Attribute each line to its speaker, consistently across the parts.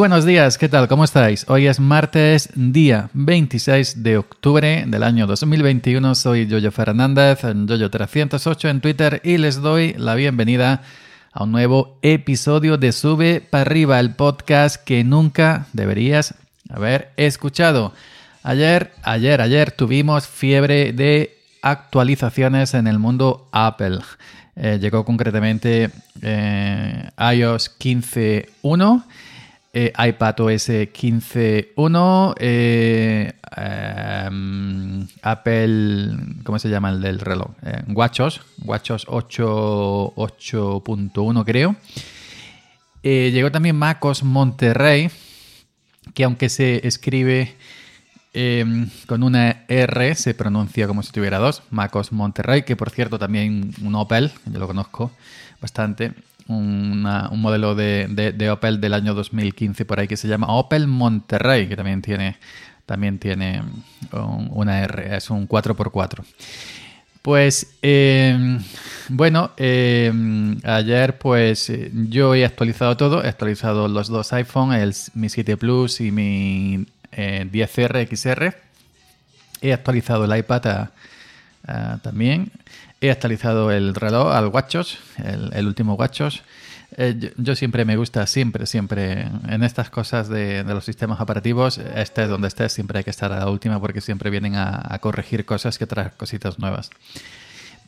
Speaker 1: Buenos días, ¿qué tal? ¿Cómo estáis? Hoy es martes, día 26 de octubre del año 2021. Soy Yoyo Fernández, en Yoyo308 en Twitter y les doy la bienvenida a un nuevo episodio de Sube para arriba, el podcast que nunca deberías haber escuchado. Ayer, ayer, ayer tuvimos fiebre de actualizaciones en el mundo Apple. Eh, llegó concretamente eh, iOS 15.1 eh, iPadOS 15.1, eh, em, Apple, ¿cómo se llama el del reloj? Eh, WatchOS, WatchOS 8.1 creo. Llegó también MacOS Monterrey, que aunque se escribe em, con una R, se pronuncia como si tuviera dos, MacOS Monterrey, que por cierto también un Opel, yo lo conozco bastante, un modelo de, Opel del año 2015 por ahí que se llama Opel Monterrey, que también tiene, también tiene una R, es un 4x4. Pues eh, bueno, eh, ayer pues yo he actualizado todo, he actualizado los dos iPhone, el, mi 7 Plus y mi 10R eh, XR. He actualizado el iPad también. He actualizado el reloj al WatchOS, el, último WatchOS. Eh, yo, siempre me gusta, siempre, siempre, en estas cosas de, los sistemas operativos, estés donde estés, siempre hay que estar a la última porque siempre vienen a, corregir cosas que traen cositas nuevas.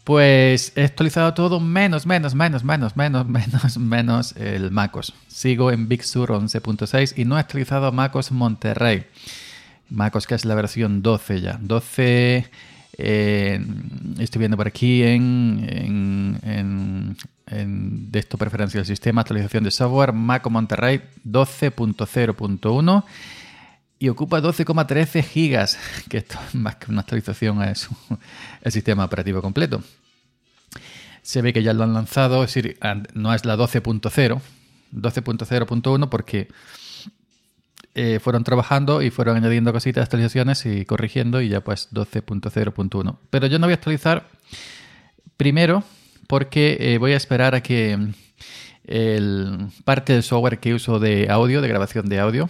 Speaker 1: Pues he actualizado todo menos, menos, menos, menos, menos, menos, menos el MacOS. Sigo en Big Sur 11.6 y no he actualizado MacOS Monterrey. MacOS que es la versión 12 ya. 12 eh, estoy viendo por aquí en, en, de esto preferencia del sistema, actualización de software, Mac Monterrey 12.0.1 y ocupa 12,13 gigas, que esto más que una actualización es el sistema operativo completo. Se ve que ya lo han lanzado, es decir, no es la 12.0, 12.0.1 porque eh, fueron trabajando y fueron añadiendo cositas, actualizaciones y corrigiendo y ya pues 12.0.1. Pero yo no voy a actualizar primero porque eh, voy a esperar a que el, parte del software que uso de audio, de grabación de audio,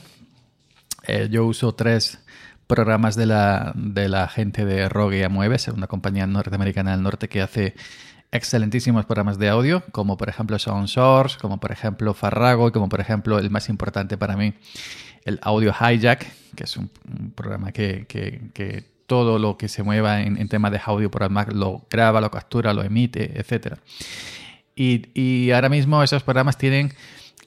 Speaker 1: eh, yo uso tres programas de la, de la gente de Rogue Amueves, una compañía norteamericana del norte que hace excelentísimos programas de audio, como por ejemplo SoundSource, como por ejemplo Farrago y como por ejemplo el más importante para mí, el Audio Hijack, que es un, programa que, todo lo que se mueva en, tema de audio por el Mac lo graba, lo captura, lo emite, etc. Y, ahora mismo esos programas tienen...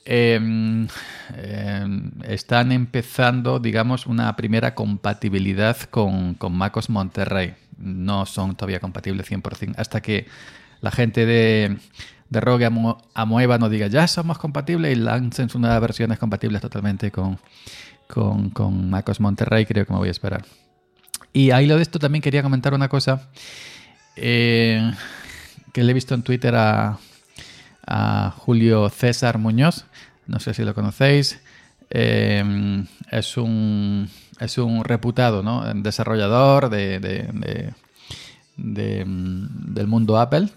Speaker 1: Em, em, están empezando, digamos, una primera compatibilidad con, con MacOS Monterrey. No son todavía compatibles 100%. Hasta que la gente de, de Rogue Amueva no diga ya somos compatibles y lancen nuevas versiones compatibles totalmente con, con, con MacOS Monterrey, creo que me voy a esperar. Y ahí lo de esto también quería comentar una cosa eh, que le he visto en Twitter a, Julio César Muñoz, no sé si lo conocéis, eh, es, un, es un reputado ¿no? desarrollador de, de, del mundo Apple,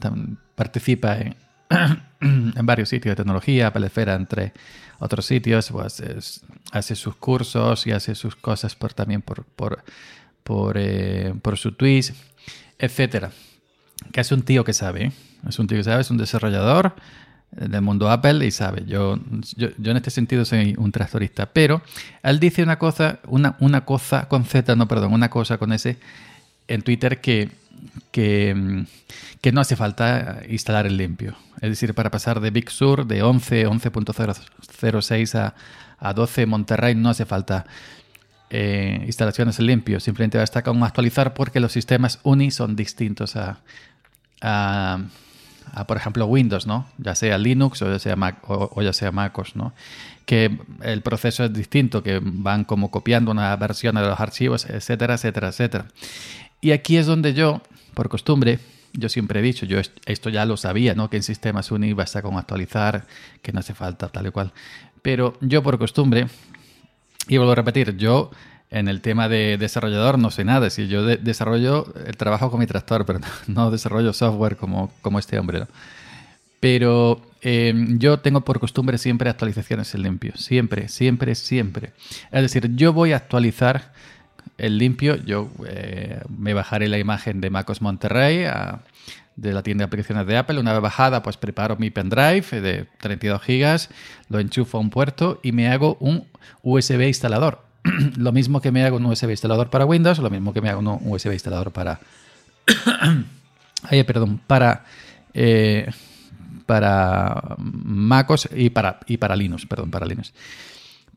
Speaker 1: participa en, varios sitios de tecnología, Apple Esfera, entre otros sitios, pues hace sus cursos y hace sus cosas por, también por, por, por, eh, su tweet, etcétera. Que es un tío que sabe, ¿eh? es un tío que sabe, es un desarrollador del mundo Apple y sabe, yo, yo, en este sentido soy un tractorista, pero él dice una cosa, una, una cosa con Z, no, perdón, una cosa con S en Twitter que que, que, no hace falta instalar el limpio. Es decir, para pasar de Big Sur de 11, 11.06 a, a 12 Monterrey no hace falta eh, instalaciones limpio. Simplemente basta con actualizar porque los sistemas UNI son distintos a, a, por ejemplo, Windows, ¿no? Ya sea Linux o ya sea Mac o, ya sea MacOS, ¿no? Que el proceso es distinto, que van como copiando una versión de los archivos, etcétera, etcétera, etcétera. Y aquí es donde yo, por costumbre, yo siempre he dicho, yo esto ya lo sabía, ¿no? Que en sistemas UNI basta con actualizar, que no hace falta tal y cual. Pero yo por costumbre, y vuelvo a repetir, yo en el tema de desarrollador no sé nada. Si yo desarrollo el trabajo con mi tractor, pero no, desarrollo software como, como este hombre, Pero eh, yo tengo por costumbre siempre actualizaciones en limpio. Siempre, siempre, siempre. Es decir, yo voy a actualizar el limpio. Yo eh, me bajaré la imagen de MacOS Monterrey de la tienda de aplicaciones de Apple. Una vez bajada, pues preparo mi pendrive de 32 gigas, lo enchufo a un puerto y me hago un USB instalador. lo mismo que me hago un USB instalador para Windows, lo mismo que me hago un USB instalador para... Ay, perdón, para... Eh, para MacOS y para, y para Linux, perdón, para Linux.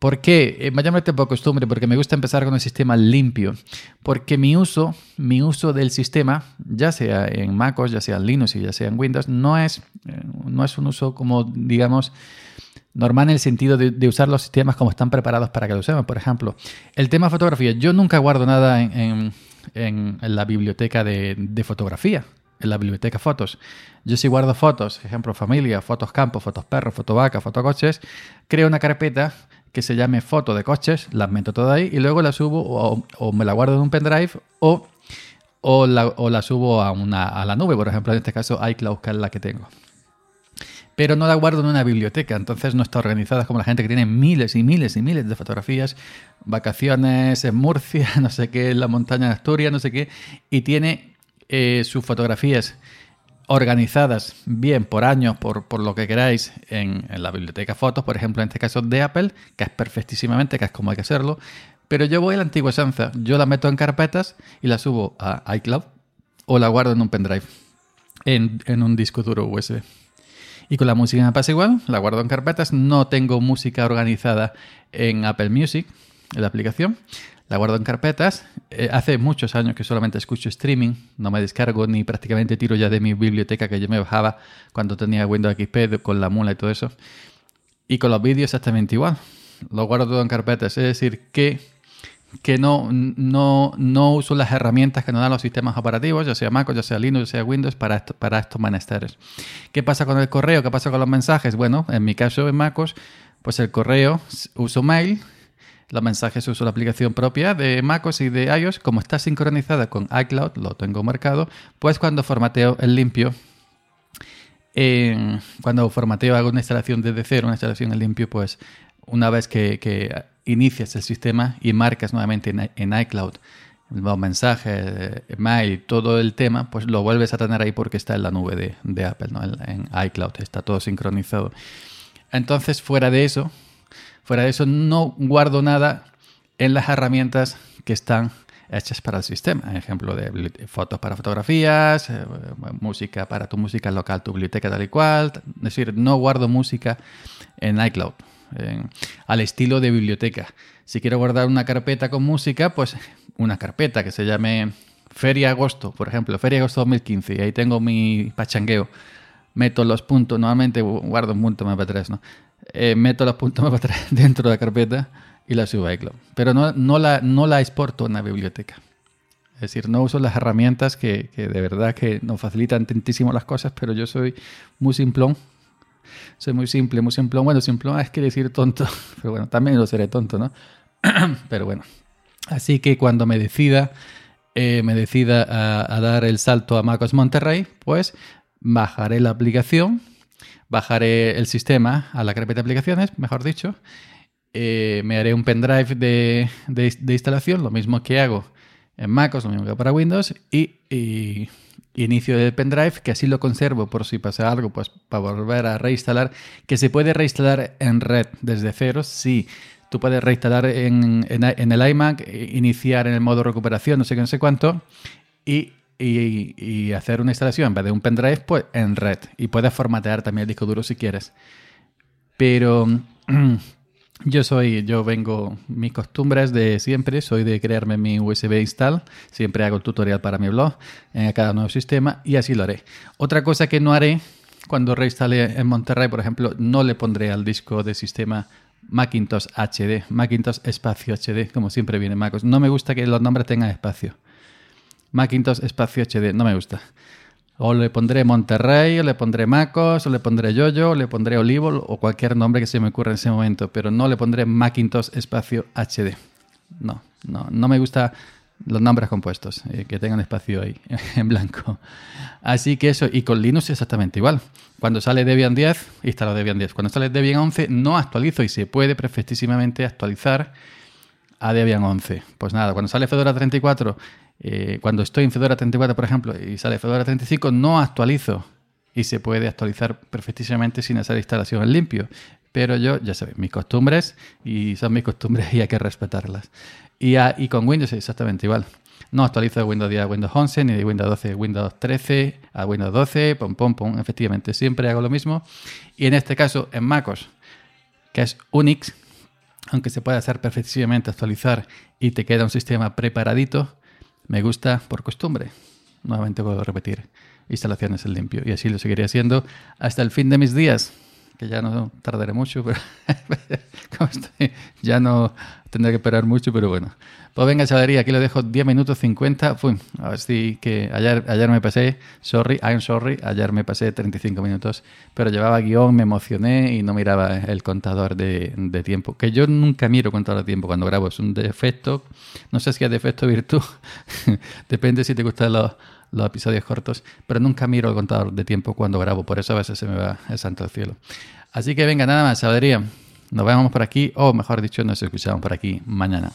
Speaker 1: ¿Por qué? Eh, mayormente por costumbre, porque me gusta empezar con el sistema limpio. Porque mi uso, mi uso del sistema, ya sea en MacOS, ya sea en Linux y ya sea en Windows, no es, eh, no es un uso como, digamos, normal en el sentido de, usar los sistemas como están preparados para que lo usemos. Por ejemplo, el tema fotografía. Yo nunca guardo nada en, la biblioteca de, de fotografía en la biblioteca fotos. Yo si guardo fotos, ejemplo familia, fotos campo, fotos perros, foto vaca, coches, creo una carpeta que se llame foto de coches, las meto todas ahí y luego la subo o, me la guardo en un pendrive o, o, la, subo a, una, a la nube, por ejemplo, en este caso iCloud, que es la que tengo. Pero no la guardo en una biblioteca, entonces no está organizada como la gente que tiene miles y miles y miles de fotografías, vacaciones en Murcia, no sé qué, en la montaña de Asturias, no sé qué, y tiene eh, sus fotografías organizadas bien por años, por, lo que queráis, en, la biblioteca fotos, por ejemplo, en este caso de Apple, que es perfectísimamente, que es como hay que hacerlo, pero yo voy a la antigua esencia, yo la meto en carpetas y la subo a iCloud o la guardo en un pendrive, en, en un disco duro USB. Y con la música me pasa igual, la guardo en carpetas, no tengo música organizada en Apple Music, en la aplicación, la guardo en carpetas. Eh, hace muchos años que solamente escucho streaming, no me descargo ni prácticamente tiro ya de mi biblioteca que yo me bajaba cuando tenía Windows XP con la mula y todo eso. Y con los vídeos exactamente igual. Lo guardo todo en carpetas. Es decir, que, que no, no, no uso las herramientas que nos dan los sistemas operativos, ya sea Mac, ya sea Linux, ya sea Windows, para, para estos menesteres. ¿Qué pasa con el correo? ¿Qué pasa con los mensajes? Bueno, en mi caso en MacOS, pues el correo uso mail los mensajes uso la aplicación propia de MacOS y de iOS. Como está sincronizada con iCloud, lo tengo marcado, pues cuando formateo el limpio, cuando formateo hago una instalación desde cero, una instalación en limpio, pues una vez que, inicias el sistema y marcas nuevamente en, iCloud los mensajes, mail, todo el tema, pues lo vuelves a tener ahí porque está en la nube de, Apple, ¿no? en iCloud, está todo sincronizado. Entonces, fuera de eso, Fuera de eso, no guardo nada en las herramientas que están hechas para el sistema. Ejemplo de fotos para fotografías, eh, música para tu música local, tu biblioteca tal y cual. Es decir, no guardo música en iCloud, al estilo de biblioteca. Si quiero guardar una carpeta con música, pues una carpeta que se llame Feria Agosto, por ejemplo, Feria Agosto 2015, y ahí tengo mi pachangueo. Meto los puntos, normalmente guardo un punto MP3, ¿no? Eh, meto los puntos dentro de la carpeta y la subo a iCloud. Pero no, no, la, no la exporto en la biblioteca. Es decir, no uso las herramientas que, que, de verdad que nos facilitan tantísimo las cosas, pero yo soy muy simplón. Soy muy simple, muy simplón. Bueno, simplón es que decir tonto, pero bueno, también lo seré tonto, ¿no? pero bueno. Así que cuando me decida, eh, me decida a, a, dar el salto a MacOS Monterrey, pues bajaré la aplicación bajaré el sistema a la carpeta de aplicaciones, mejor dicho. Eh, me haré un pendrive de, de, instalación, lo mismo que hago en MacOS, lo mismo que para Windows, y, inicio el pendrive, que así lo conservo por si pasa algo, pues para volver a reinstalar, que se puede reinstalar en red desde cero, sí. Tú puedes reinstalar en, en el iMac, iniciar en el modo recuperación, no sé qué, no sé cuánto, y y, hacer una instalación en vez de un pendrive, pues en red. Y puedes formatear también el disco duro si quieres. Pero yo soy, yo vengo, mis costumbres de siempre, soy de crearme mi USB install. Siempre hago el tutorial para mi blog en cada nuevo sistema y así lo haré. Otra cosa que no haré cuando reinstale en Monterrey, por ejemplo, no le pondré al disco de sistema Macintosh HD, Macintosh espacio HD, como siempre viene MacOS. No me gusta que los nombres tengan espacio. Macintosh espacio HD, no me gusta. O le pondré Monterrey, o le pondré Macos, o le pondré Yoyo, o le pondré Olivo, o cualquier nombre que se me ocurra en ese momento, pero no le pondré Macintosh espacio HD. No, no, no me gusta los nombres compuestos, eh, que tengan espacio ahí en blanco. Así que eso, y con Linux exactamente igual. Cuando sale Debian 10, instalo Debian 10. Cuando sale Debian 11, no actualizo y se puede perfectísimamente actualizar a Debian 11. Pues nada, cuando sale Fedora 34, eh, cuando estoy en Fedora 34, por ejemplo, y sale Fedora 35, no actualizo y se puede actualizar perfectísimamente sin hacer instalación en limpio. Pero yo, ya sabéis, mis costumbres y son mis costumbres y hay que respetarlas. Y, y con Windows exactamente igual. No actualizo de Windows 10 a Windows 11, ni de Windows 12 a Windows 13 a Windows 12, pom, pom, pom. Efectivamente, siempre hago lo mismo. Y en este caso, en MacOS, que es Unix, aunque se puede hacer perfectísimamente actualizar y te queda un sistema preparadito, me gusta por costumbre. Nuevamente puedo repetir, instalaciones en limpio. Y así lo seguiré haciendo hasta el fin de mis días que ya no tardaré mucho, pero ya no tendré que esperar mucho, pero bueno. Pues venga, chavalería, aquí lo dejo 10 minutos 50. Fui, a ver si que ayer, ayer me pasé, sorry, I'm sorry, ayer me pasé 35 minutos, pero llevaba guion, me emocioné y no miraba el contador de, de tiempo. Que yo nunca miro contador de tiempo cuando grabo, es un defecto. No sé si es defecto o virtud, depende si te gustan los, los episodios cortos, pero nunca miro el contador de tiempo cuando grabo, por eso a veces se me va el santo cielo. Así que venga, nada más, sabería. Nos vemos por aquí, o mejor dicho, nos escuchamos por aquí mañana.